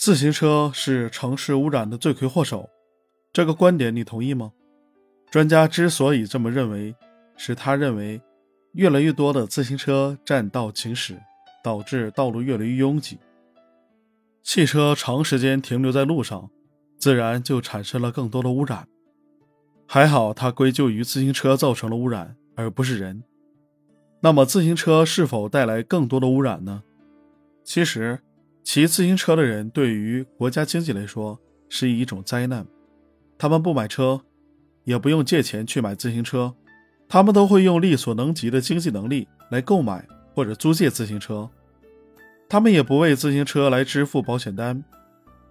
自行车是城市污染的罪魁祸首，这个观点你同意吗？专家之所以这么认为，是他认为越来越多的自行车占道行驶，导致道路越来越拥挤。汽车长时间停留在路上，自然就产生了更多的污染。还好，它归咎于自行车造成了污染，而不是人。那么，自行车是否带来更多的污染呢？其实。骑自行车的人对于国家经济来说是一种灾难，他们不买车，也不用借钱去买自行车，他们都会用力所能及的经济能力来购买或者租借自行车，他们也不为自行车来支付保险单，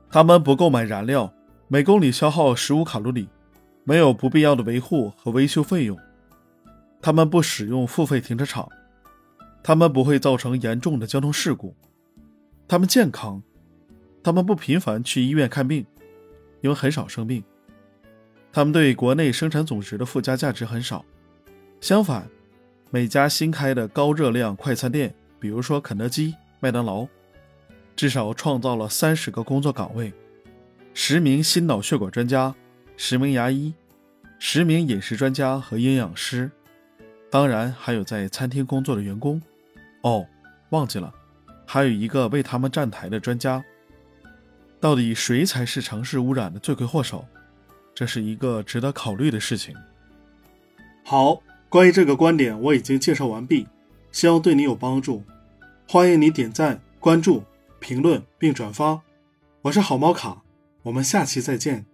他们不购买燃料，每公里消耗十五卡路里，没有不必要的维护和维修费用，他们不使用付费停车场，他们不会造成严重的交通事故。他们健康，他们不频繁去医院看病，因为很少生病。他们对国内生产总值的附加价值很少。相反，每家新开的高热量快餐店，比如说肯德基、麦当劳，至少创造了三十个工作岗位，十名心脑血管专家，十名牙医，十名饮食专家和营养师，当然还有在餐厅工作的员工。哦，忘记了。还有一个为他们站台的专家。到底谁才是城市污染的罪魁祸首？这是一个值得考虑的事情。好，关于这个观点我已经介绍完毕，希望对你有帮助。欢迎你点赞、关注、评论并转发。我是好猫卡，我们下期再见。